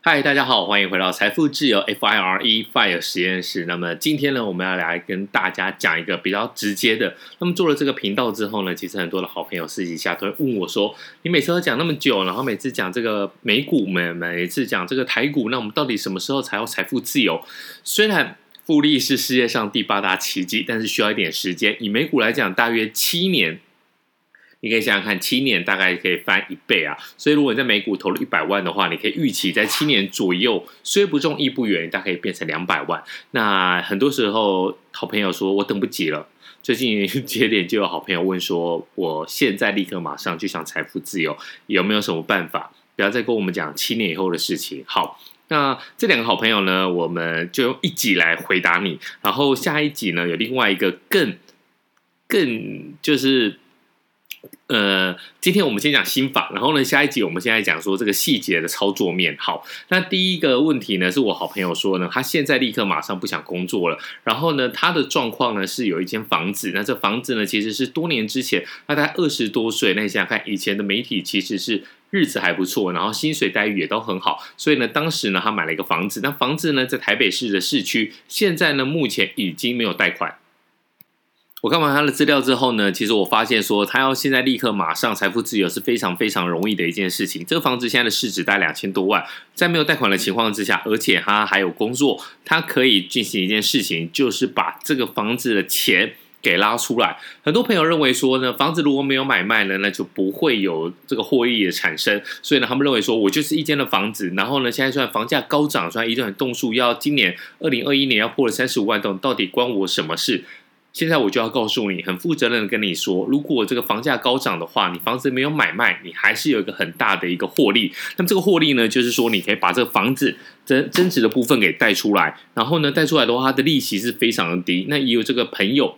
嗨，大家好，欢迎回到财富自由 FIRE FIRE 实验室。那么今天呢，我们要来跟大家讲一个比较直接的。那么做了这个频道之后呢，其实很多的好朋友私底下都会问我说：“你每次都讲那么久，然后每次讲这个美股，每每次讲这个台股，那我们到底什么时候才有财富自由？”虽然复利是世界上第八大奇迹，但是需要一点时间。以美股来讲，大约七年。你可以想想看，七年大概可以翻一倍啊！所以如果你在美股投了一百万的话，你可以预期在七年左右，虽不中亦不远，大概可以变成两百万。那很多时候，好朋友说我等不及了。最近 接连就有好朋友问说，我现在立刻马上就想财富自由，有没有什么办法？不要再跟我们讲七年以后的事情。好，那这两个好朋友呢，我们就用一集来回答你。然后下一集呢，有另外一个更更就是。呃，今天我们先讲心法，然后呢，下一集我们现在讲说这个细节的操作面。好，那第一个问题呢，是我好朋友说呢，他现在立刻马上不想工作了，然后呢，他的状况呢是有一间房子，那这房子呢其实是多年之前，那他二十多岁，那你想想看，以前的媒体其实是日子还不错，然后薪水待遇也都很好，所以呢，当时呢他买了一个房子，那房子呢在台北市的市区，现在呢目前已经没有贷款。我看完他的资料之后呢，其实我发现说，他要现在立刻马上财富自由是非常非常容易的一件事情。这个房子现在的市值大概两千多万，在没有贷款的情况之下，而且他还有工作，他可以进行一件事情，就是把这个房子的钱给拉出来。很多朋友认为说呢，房子如果没有买卖呢，那就不会有这个获利的产生。所以呢，他们认为说，我就是一间的房子，然后呢，现在虽然房价高涨，虽然一栋栋数要今年二零二一年要破了三十五万栋，到底关我什么事？现在我就要告诉你，很负责任的跟你说，如果这个房价高涨的话，你房子没有买卖，你还是有一个很大的一个获利。那么这个获利呢，就是说你可以把这个房子增增值的部分给贷出来，然后呢，贷出来的话，它的利息是非常的低。那也有这个朋友。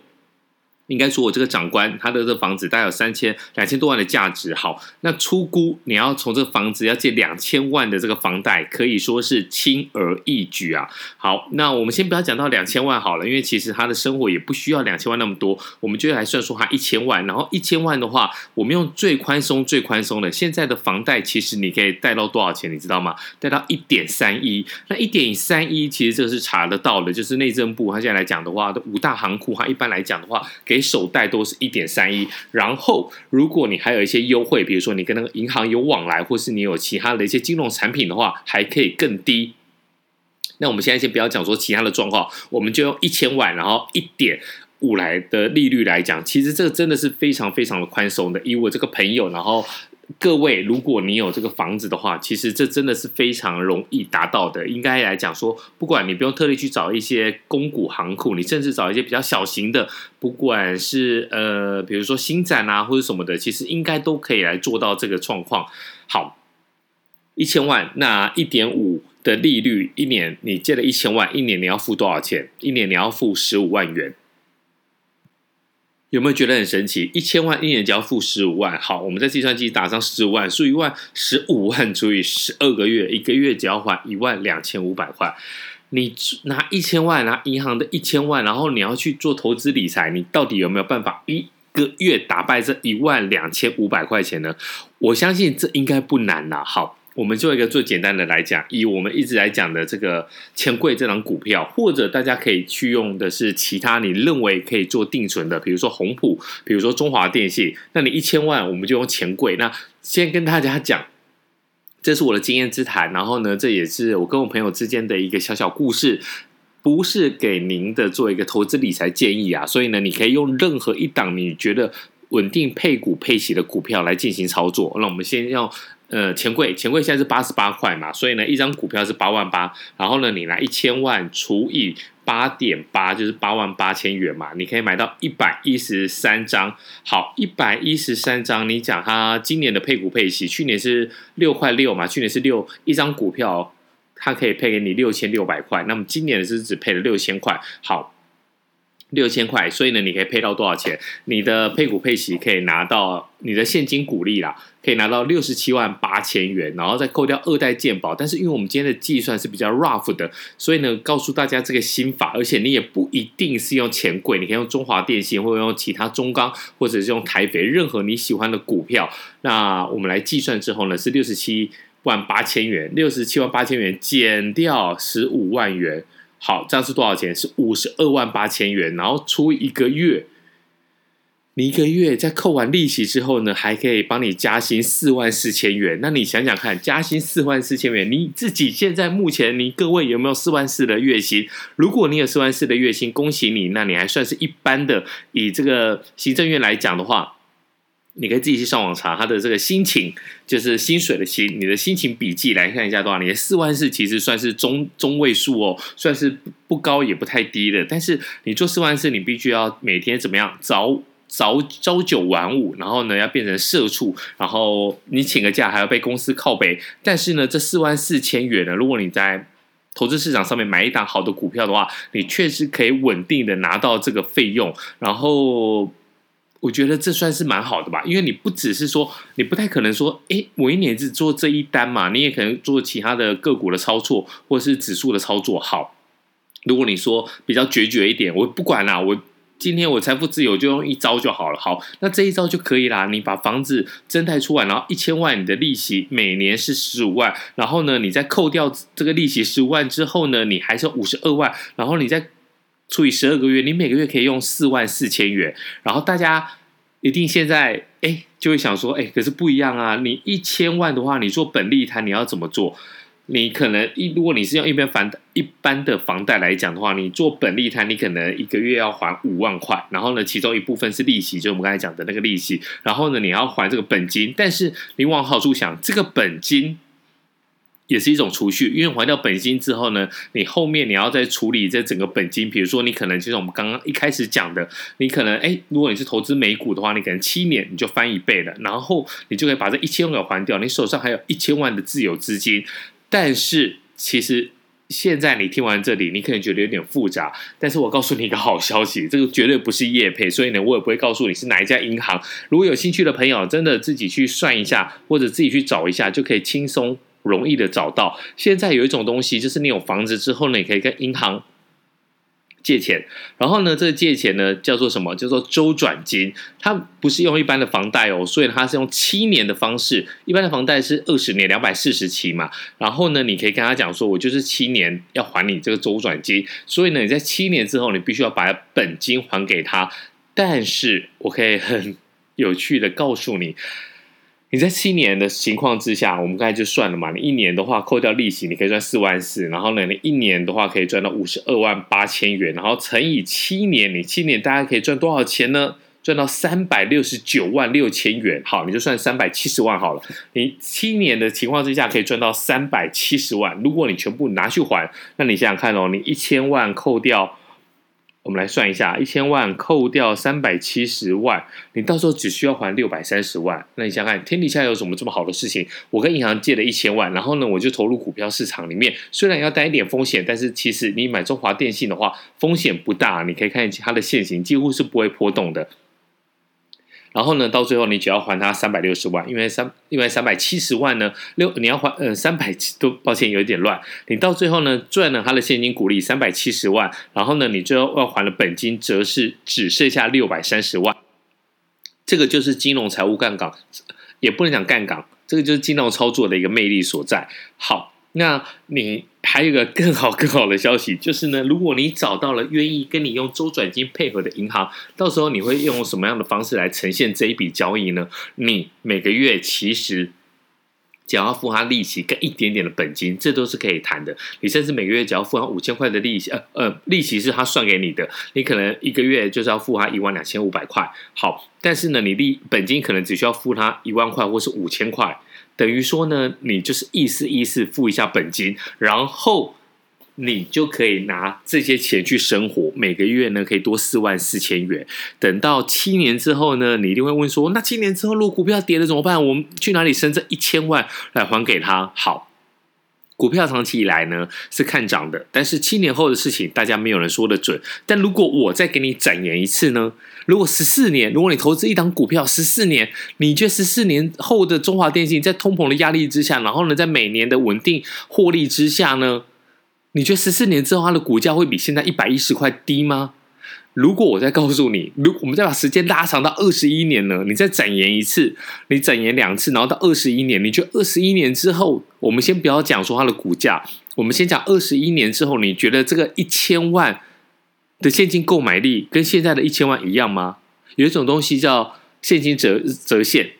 应该说，我这个长官他的这房子大概有三千两千多万的价值。好，那出估你要从这个房子要借两千万的这个房贷，可以说是轻而易举啊。好，那我们先不要讲到两千万好了，因为其实他的生活也不需要两千万那么多。我们就来算说他一千万，然后一千万的话，我们用最宽松、最宽松的，现在的房贷其实你可以贷到多少钱？你知道吗？贷到一点三一。那一点三一其实这个是查得到的，就是内政部他现在来讲的话，五大行库他一般来讲的话给。首贷都是一点三一，然后如果你还有一些优惠，比如说你跟那个银行有往来，或是你有其他的一些金融产品的话，还可以更低。那我们现在先不要讲说其他的状况，我们就用一千万，然后一点五来的利率来讲，其实这个真的是非常非常的宽松的。以我这个朋友，然后。各位，如果你有这个房子的话，其实这真的是非常容易达到的。应该来讲说，不管你不用特地去找一些公股行库，你甚至找一些比较小型的，不管是呃，比如说新展啊或者什么的，其实应该都可以来做到这个状况。好，一千万，那一点五的利率，一年你借了一千万，一年你要付多少钱？一年你要付十五万元。有没有觉得很神奇？一千万一年只要付十五万。好，我们在计算机打上十五万，十五万，十五万除以十二个月，一个月只要还一万两千五百块。你拿一千万，拿银行的一千万，然后你要去做投资理财，你到底有没有办法一个月打败这一万两千五百块钱呢？我相信这应该不难啦。好。我们做一个最简单的来讲，以我们一直来讲的这个钱柜这张股票，或者大家可以去用的是其他你认为可以做定存的，比如说宏普，比如说中华电信。那你一千万，我们就用钱柜。那先跟大家讲，这是我的经验之谈，然后呢，这也是我跟我朋友之间的一个小小故事，不是给您的做一个投资理财建议啊。所以呢，你可以用任何一档你觉得稳定配股配息的股票来进行操作。那我们先用。呃，钱柜钱柜现在是八十八块嘛，所以呢，一张股票是八万八，然后呢，你拿一千万除以八点八，就是八万八千元嘛，你可以买到一百一十三张。好，一百一十三张，你讲它今年的配股配息，去年是六块六嘛，去年是六一张股票，它可以配给你六千六百块，那么今年是只配了六千块。好。六千块，所以呢，你可以配到多少钱？你的配股配息可以拿到你的现金股利啦，可以拿到六十七万八千元，然后再扣掉二代健保。但是因为我们今天的计算是比较 rough 的，所以呢，告诉大家这个心法，而且你也不一定是用钱柜，你可以用中华电信，或者用其他中钢，或者是用台肥，任何你喜欢的股票。那我们来计算之后呢，是六十七万八千元，六十七万八千元减掉十五万元，好，这样是多少钱？是五十二万八千元，然后除以一个月。你一个月在扣完利息之后呢，还可以帮你加薪四万四千元。那你想想看，加薪四万四千元，你自己现在目前你各位有没有四万四的月薪？如果你有四万四的月薪，恭喜你，那你还算是一般的。以这个行政院来讲的话，你可以自己去上网查他的这个薪情，就是薪水的薪，你的薪情笔记来看一下多少年。四万四其实算是中中位数哦，算是不高也不太低的。但是你做四万四，你必须要每天怎么样早。早朝九晚五，然后呢要变成社畜，然后你请个假还要被公司靠北。但是呢，这四万四千元呢，如果你在投资市场上面买一档好的股票的话，你确实可以稳定的拿到这个费用。然后我觉得这算是蛮好的吧，因为你不只是说，你不太可能说，诶，我一年只做这一单嘛，你也可能做其他的个股的操作，或是指数的操作。好，如果你说比较决绝一点，我不管啦，我。今天我财富自由就用一招就好了。好，那这一招就可以啦。你把房子增贷出来，然后一千万，你的利息每年是十五万。然后呢，你再扣掉这个利息十五万之后呢，你还剩五十二万。然后你再除以十二个月，你每个月可以用四万四千元。然后大家一定现在哎就会想说，哎，可是不一样啊。你一千万的话，你做本利摊，你要怎么做？你可能一，如果你是用一般房一般的房贷来讲的话，你做本利摊，你可能一个月要还五万块，然后呢，其中一部分是利息，就我们刚才讲的那个利息，然后呢，你要还这个本金。但是你往好处想，这个本金也是一种储蓄，因为还掉本金之后呢，你后面你要再处理这整个本金，比如说你可能就是我们刚刚一开始讲的，你可能哎，如果你是投资美股的话，你可能七年你就翻一倍了，然后你就可以把这一千万给还掉，你手上还有一千万的自有资金。但是，其实现在你听完这里，你可能觉得有点复杂。但是我告诉你一个好消息，这个绝对不是业配，所以呢，我也不会告诉你是哪一家银行。如果有兴趣的朋友，真的自己去算一下，或者自己去找一下，就可以轻松容易的找到。现在有一种东西，就是你有房子之后呢，你可以跟银行。借钱，然后呢，这个借钱呢叫做什么？叫做周转金。它不是用一般的房贷哦，所以它是用七年的方式。一般的房贷是二十年两百四十期嘛。然后呢，你可以跟他讲说，我就是七年要还你这个周转金。所以呢，你在七年之后，你必须要把本金还给他。但是我可以很有趣的告诉你。你在七年的情况之下，我们刚才就算了嘛。你一年的话扣掉利息，你可以赚四万四。然后呢，你一年的话可以赚到五十二万八千元。然后乘以七年，你七年大概可以赚多少钱呢？赚到三百六十九万六千元。好，你就算三百七十万好了。你七年的情况之下可以赚到三百七十万。如果你全部拿去还，那你想想看哦，你一千万扣掉。我们来算一下，一千万扣掉三百七十万，你到时候只需要还六百三十万。那你想想看，天底下有什么这么好的事情？我跟银行借了一千万，然后呢，我就投入股票市场里面，虽然要担一点风险，但是其实你买中华电信的话，风险不大。你可以看它的现形，几乎是不会波动的。然后呢，到最后你只要还他三百六十万，因为三因为三百七十万呢，六你要还呃三百都抱歉有一点乱，你到最后呢赚了他的现金股利三百七十万，然后呢你最后要还的本金则是只剩下六百三十万，这个就是金融财务杠杆，也不能讲杠杆，这个就是金融操作的一个魅力所在。好，那你。还有一个更好更好的消息，就是呢，如果你找到了愿意跟你用周转金配合的银行，到时候你会用什么样的方式来呈现这一笔交易呢？你每个月其实只要付他利息跟一点点的本金，这都是可以谈的。你甚至每个月只要付他五千块的利息，呃呃，利息是他算给你的，你可能一个月就是要付他一万两千五百块。好，但是呢，你利本金可能只需要付他一万块或是五千块。等于说呢，你就是意思意思付一下本金，然后你就可以拿这些钱去生活，每个月呢可以多四万四千元。等到七年之后呢，你一定会问说，那七年之后如果股票跌了怎么办？我们去哪里生这一千万来还给他？好。股票长期以来呢是看涨的，但是七年后的事情大家没有人说得准。但如果我再给你展延一次呢？如果十四年，如果你投资一档股票十四年，你觉得十四年后的中华电信在通膨的压力之下，然后呢在每年的稳定获利之下呢，你觉得十四年之后它的股价会比现在一百一十块低吗？如果我再告诉你，如我们再把时间拉长到二十一年呢？你再展延一次，你展延两次，然后到二十一年，你觉得二十一年之后，我们先不要讲说它的股价，我们先讲二十一年之后，你觉得这个一千万的现金购买力跟现在的一千万一样吗？有一种东西叫现金折折现。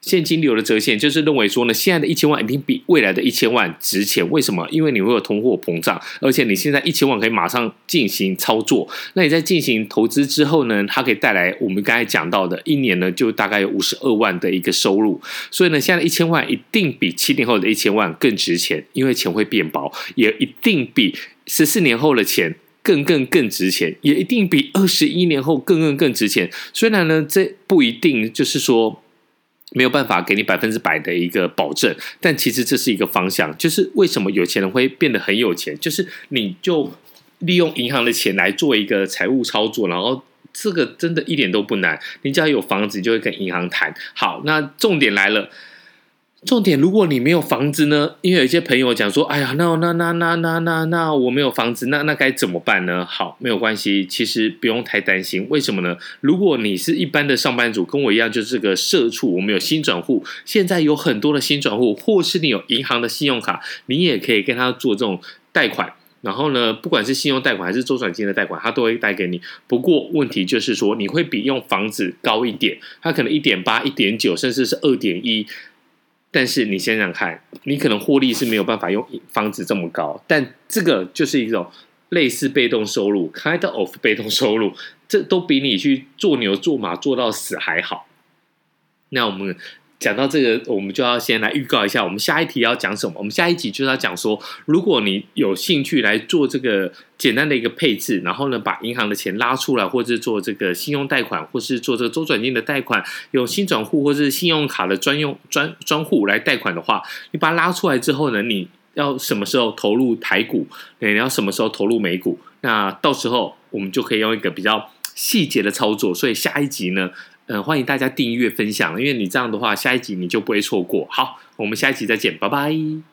现金流的折现就是认为说呢，现在的一千万一定比未来的一千万值钱。为什么？因为你会有通货膨胀，而且你现在一千万可以马上进行操作。那你在进行投资之后呢，它可以带来我们刚才讲到的一年呢，就大概有五十二万的一个收入。所以呢，现在一千万一定比七年后的一千万更值钱，因为钱会变薄，也一定比十四年后的钱更更更值钱，也一定比二十一年后更更更值钱。虽然呢，这不一定就是说。没有办法给你百分之百的一个保证，但其实这是一个方向。就是为什么有钱人会变得很有钱，就是你就利用银行的钱来做一个财务操作，然后这个真的一点都不难。你只要有房子，就会跟银行谈。好，那重点来了。重点，如果你没有房子呢？因为有一些朋友讲说：“哎呀，那那那那那那那我没有房子，那那该怎么办呢？”好，没有关系，其实不用太担心。为什么呢？如果你是一般的上班族，跟我一样，就是个社畜，我们有新转户，现在有很多的新转户，或是你有银行的信用卡，你也可以跟他做这种贷款。然后呢，不管是信用贷款还是周转金的贷款，他都会贷给你。不过问题就是说，你会比用房子高一点，它可能一点八、一点九，甚至是二点一。但是你想想看，你可能获利是没有办法用房子这么高，但这个就是一种类似被动收入，kind of 被动收入，这都比你去做牛做马做到死还好。那我们。讲到这个，我们就要先来预告一下，我们下一题要讲什么？我们下一集就是要讲说，如果你有兴趣来做这个简单的一个配置，然后呢，把银行的钱拉出来，或是做这个信用贷款，或是做这个周转金的贷款，有新转户或是信用卡的专用专专户来贷款的话，你把它拉出来之后呢，你要什么时候投入台股？你要什么时候投入美股？那到时候我们就可以用一个比较细节的操作。所以下一集呢，嗯，欢迎大家订阅分享，因为你这样的话，下一集你就不会错过。好，我们下一集再见，拜拜。